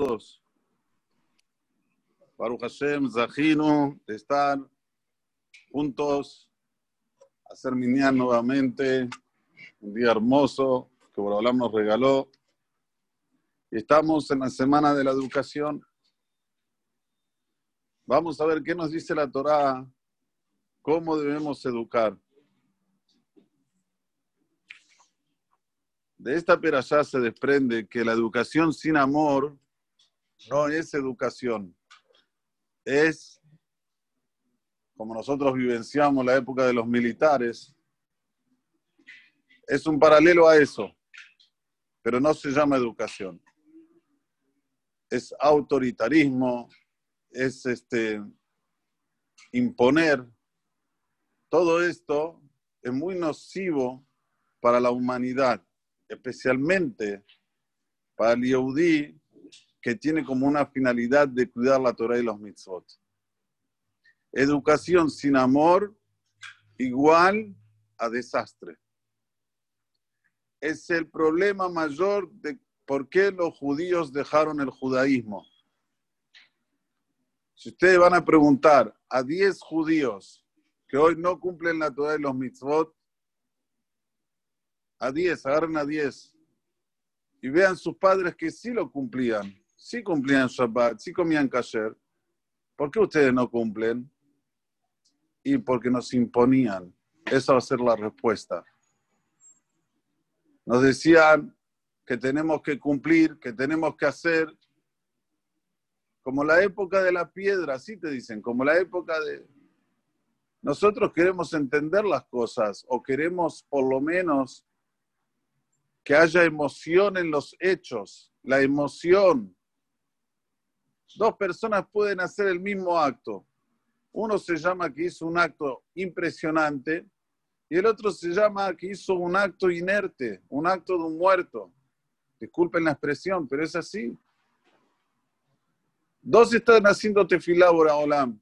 todos. Baruch Hashem, Zahinu, de estar juntos, hacer minyan nuevamente, un día hermoso que Borolam nos regaló. Estamos en la semana de la educación. Vamos a ver qué nos dice la Torá, cómo debemos educar. De esta perashá se desprende que la educación sin amor no es educación. Es, como nosotros vivenciamos la época de los militares, es un paralelo a eso, pero no se llama educación. Es autoritarismo, es este imponer. Todo esto es muy nocivo para la humanidad especialmente para el Yehudi, que tiene como una finalidad de cuidar la Torah y los mitzvot. Educación sin amor igual a desastre. Es el problema mayor de por qué los judíos dejaron el judaísmo. Si ustedes van a preguntar a 10 judíos que hoy no cumplen la Torah y los mitzvot, a 10, agarren a 10 y vean sus padres que sí lo cumplían, sí cumplían Shabbat, sí comían kasher. ¿Por qué ustedes no cumplen? Y porque nos imponían. Esa va a ser la respuesta. Nos decían que tenemos que cumplir, que tenemos que hacer, como la época de la piedra, así te dicen, como la época de... Nosotros queremos entender las cosas o queremos por lo menos que haya emoción en los hechos, la emoción. Dos personas pueden hacer el mismo acto. Uno se llama que hizo un acto impresionante y el otro se llama que hizo un acto inerte, un acto de un muerto. Disculpen la expresión, pero es así. Dos están haciendo tefilá Olam.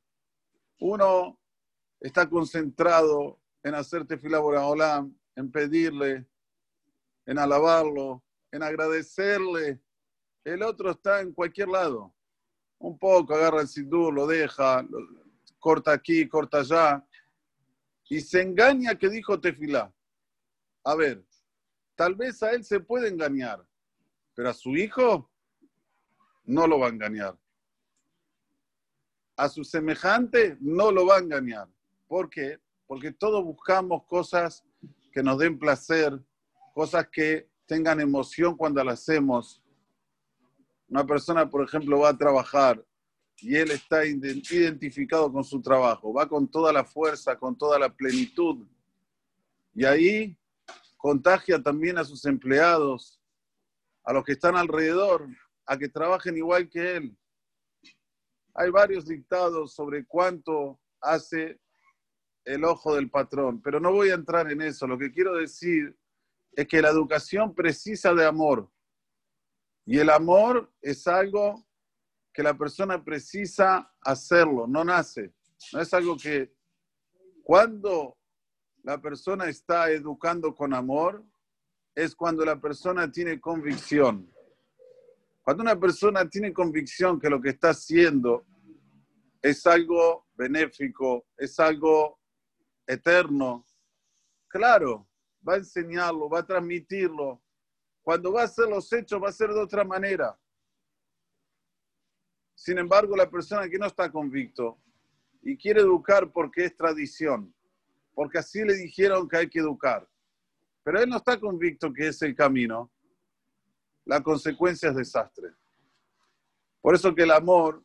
Uno está concentrado en hacer tefilá Olam, en pedirle, en alabarlo, en agradecerle. El otro está en cualquier lado. Un poco, agarra el sidur, lo deja, corta aquí, corta allá. Y se engaña que dijo tefilá. A ver, tal vez a él se puede engañar, pero a su hijo no lo va a engañar. A su semejante no lo va a engañar. ¿Por qué? Porque todos buscamos cosas que nos den placer, cosas que tengan emoción cuando las hacemos. Una persona, por ejemplo, va a trabajar y él está identificado con su trabajo, va con toda la fuerza, con toda la plenitud. Y ahí contagia también a sus empleados, a los que están alrededor, a que trabajen igual que él. Hay varios dictados sobre cuánto hace el ojo del patrón, pero no voy a entrar en eso. Lo que quiero decir es que la educación precisa de amor. Y el amor es algo que la persona precisa hacerlo, no nace. No es algo que cuando la persona está educando con amor, es cuando la persona tiene convicción. Cuando una persona tiene convicción que lo que está haciendo es algo benéfico, es algo eterno, claro, va a enseñarlo, va a transmitirlo. Cuando va a hacer los hechos, va a ser de otra manera. Sin embargo, la persona que no está convicto y quiere educar porque es tradición, porque así le dijeron que hay que educar, pero él no está convicto que es el camino, la consecuencia es desastre. Por eso que el amor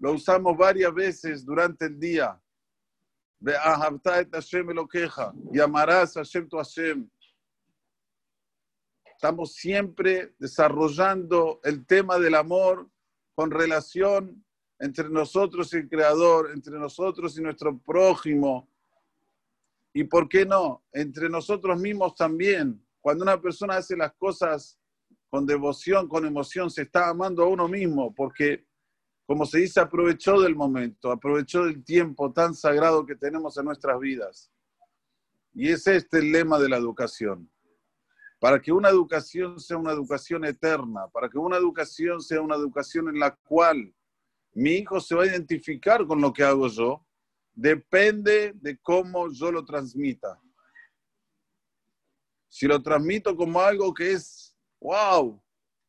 lo usamos varias veces durante el día y amarás a Hashem tu Hashem. Estamos siempre desarrollando el tema del amor con relación entre nosotros y el Creador, entre nosotros y nuestro prójimo. Y por qué no, entre nosotros mismos también. Cuando una persona hace las cosas con devoción, con emoción, se está amando a uno mismo, porque como se dice, aprovechó del momento, aprovechó del tiempo tan sagrado que tenemos en nuestras vidas. Y es este el lema de la educación. Para que una educación sea una educación eterna, para que una educación sea una educación en la cual mi hijo se va a identificar con lo que hago yo, depende de cómo yo lo transmita. Si lo transmito como algo que es, wow,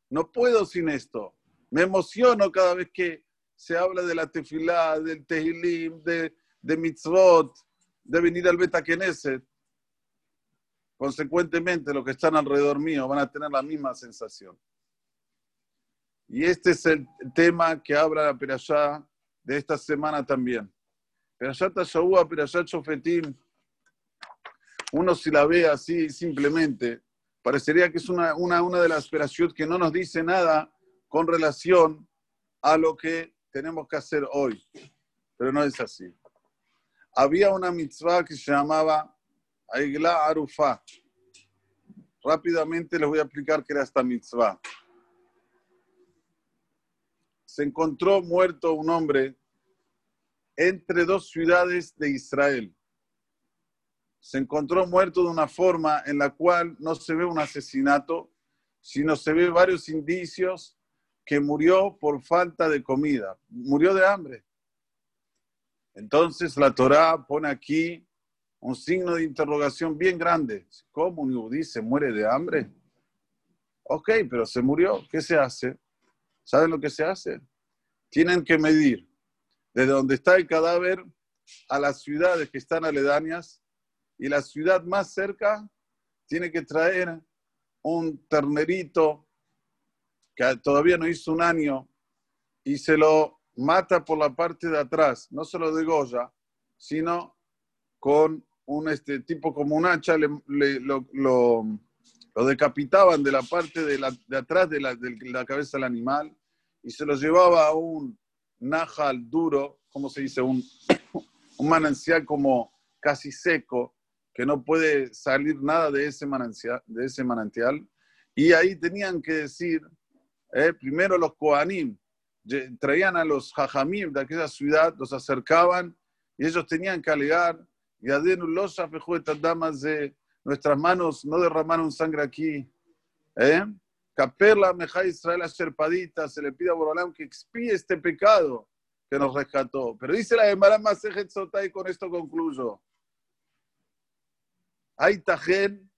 no puedo sin esto. Me emociono cada vez que se habla de la tefilá, del tehilim, de, de mitzvot, de venir al Beta Knesset. Consecuentemente, los que están alrededor mío van a tener la misma sensación. Y este es el tema que habla la Perashá de esta semana también. Perashá Tashahua, Perashá Shofetim. Uno si la ve así simplemente, parecería que es una, una, una de las Perashot que no nos dice nada con relación a lo que tenemos que hacer hoy. Pero no es así. Había una mitzvah que se llamaba Aigla Arufá. Rápidamente les voy a explicar qué era esta mitzvah. Se encontró muerto un hombre entre dos ciudades de Israel. Se encontró muerto de una forma en la cual no se ve un asesinato, sino se ve varios indicios que murió por falta de comida, murió de hambre. Entonces la Torá pone aquí un signo de interrogación bien grande. ¿Cómo un yudí se muere de hambre? Ok, pero se murió. ¿Qué se hace? ¿Saben lo que se hace? Tienen que medir desde donde está el cadáver a las ciudades que están aledañas y la ciudad más cerca tiene que traer un ternerito que todavía no hizo un año y se lo mata por la parte de atrás, no solo de Goya, sino con un este, tipo como un hacha, lo, decapitaban de la parte de, la, de atrás de la, de la, cabeza del animal y se lo llevaba a un najal duro, como se dice? Un, un manancial como casi seco, que no puede salir nada de ese manantial, de ese manantial. Y ahí tenían que decir, eh, primero los Koanim, traían a los Jajamim de aquella ciudad, los acercaban y ellos tenían que alegar y los damas de nuestras manos no derramaron sangre aquí. ¿Eh? Caperla Meja Israel Serpadita se le pide a Borolam que expíe este pecado que nos rescató. Pero dice la Gemara Masejet Sotay, y con esto concluyo. Hay Tajen,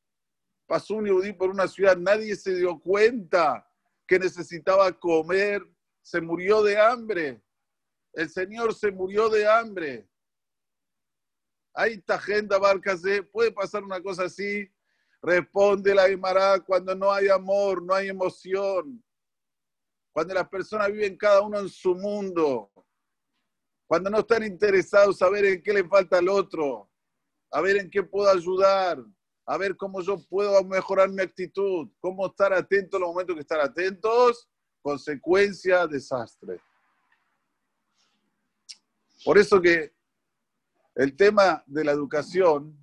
pasó un yudí por una ciudad, nadie se dio cuenta que necesitaba comer, se murió de hambre. El Señor se murió de hambre. Hay agenda barcas de, puede pasar una cosa así. Responde la Guimara cuando no hay amor, no hay emoción. Cuando las personas viven cada uno en su mundo. Cuando no están interesados a ver en qué le falta al otro. A ver en qué puedo ayudar. A ver cómo yo puedo mejorar mi actitud. Cómo estar atento en los momentos que estar atentos. Consecuencia, desastre. Por eso que el tema de la educación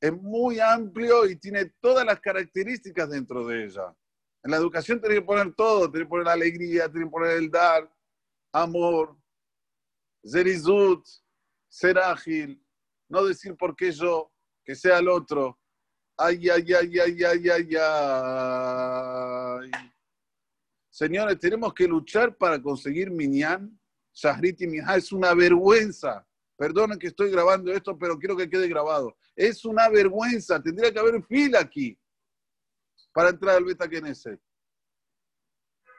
es muy amplio y tiene todas las características dentro de ella. En la educación tiene que poner todo, tiene que poner alegría, tiene que poner el dar, amor, zerizut, ser ágil, no decir por qué yo, que sea el otro. Ay, ay, ay, ay, ay, ay, ay. Señores, tenemos que luchar para conseguir minyan. Shahrit y es una vergüenza Perdonen que estoy grabando esto, pero quiero que quede grabado. Es una vergüenza. Tendría que haber fila aquí para entrar al Beta Knesset.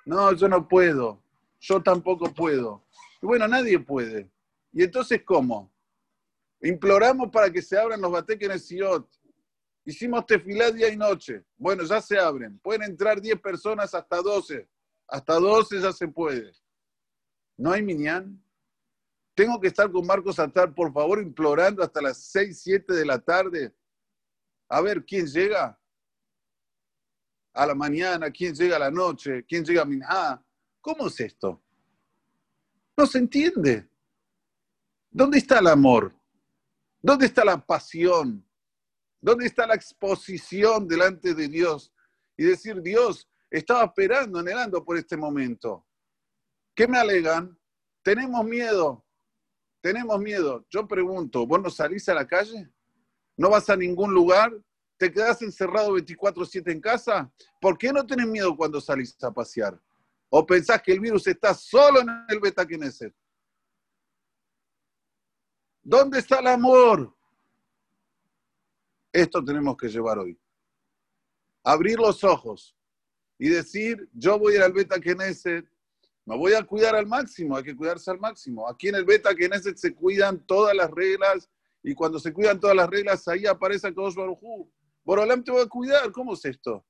No, yo no puedo. Yo tampoco puedo. Bueno, nadie puede. ¿Y entonces cómo? Imploramos para que se abran los Bate Knesiot. Hicimos tefilá día y noche. Bueno, ya se abren. Pueden entrar 10 personas hasta 12. Hasta 12 ya se puede. ¿No hay minyan? Tengo que estar con Marcos Atar, por favor, implorando hasta las 6, 7 de la tarde. A ver quién llega a la mañana, quién llega a la noche, quién llega a Minha. ¿Cómo es esto? No se entiende. ¿Dónde está el amor? ¿Dónde está la pasión? ¿Dónde está la exposición delante de Dios? Y decir, Dios, estaba esperando, anhelando por este momento. ¿Qué me alegan? Tenemos miedo. Tenemos miedo. Yo pregunto, ¿vos no salís a la calle? ¿No vas a ningún lugar? te quedas encerrado 24/7 en casa? ¿Por qué no tenés miedo cuando salís a pasear? ¿O pensás que el virus está solo en el beta Knesset? ¿Dónde está el amor? Esto tenemos que llevar hoy. Abrir los ojos y decir, yo voy a ir al beta Knesset, me voy a cuidar al máximo, hay que cuidarse al máximo. Aquí en el beta Knesset se cuidan todas las reglas y cuando se cuidan todas las reglas, ahí aparece Kodosh Barujú. Borolam te va a cuidar. ¿Cómo es esto?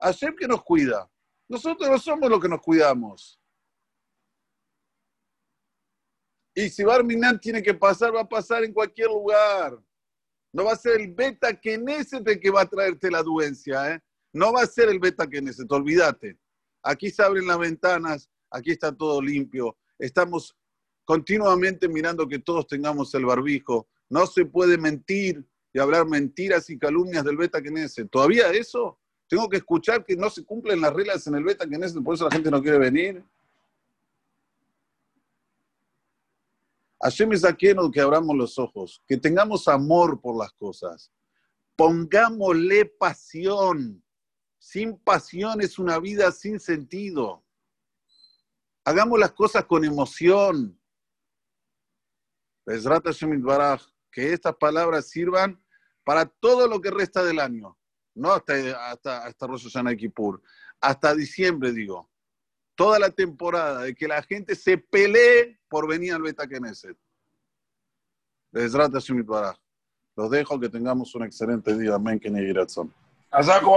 Hashem que nos cuida. Nosotros no somos los que nos cuidamos. Y si Barminan tiene que pasar, va a pasar en cualquier lugar. No va a ser el beta Knesset el que va a traerte la duencia. ¿eh? No va a ser el beta Knesset, olvídate. Aquí se abren las ventanas, aquí está todo limpio. Estamos continuamente mirando que todos tengamos el barbijo. No se puede mentir y hablar mentiras y calumnias del beta Knesset. ¿Todavía eso? Tengo que escuchar que no se cumplen las reglas en el beta Knesset, por eso la gente no quiere venir. Hashem es que abramos los ojos, que tengamos amor por las cosas. Pongámosle pasión. Sin pasión es una vida sin sentido. Hagamos las cosas con emoción. Que estas palabras sirvan para todo lo que resta del año. No hasta, hasta, hasta Rosh Hashanah Kippur. Hasta diciembre, digo. Toda la temporada de que la gente se pelee por venir al Beta Knesset. Los dejo que tengamos un excelente día. Amén. Que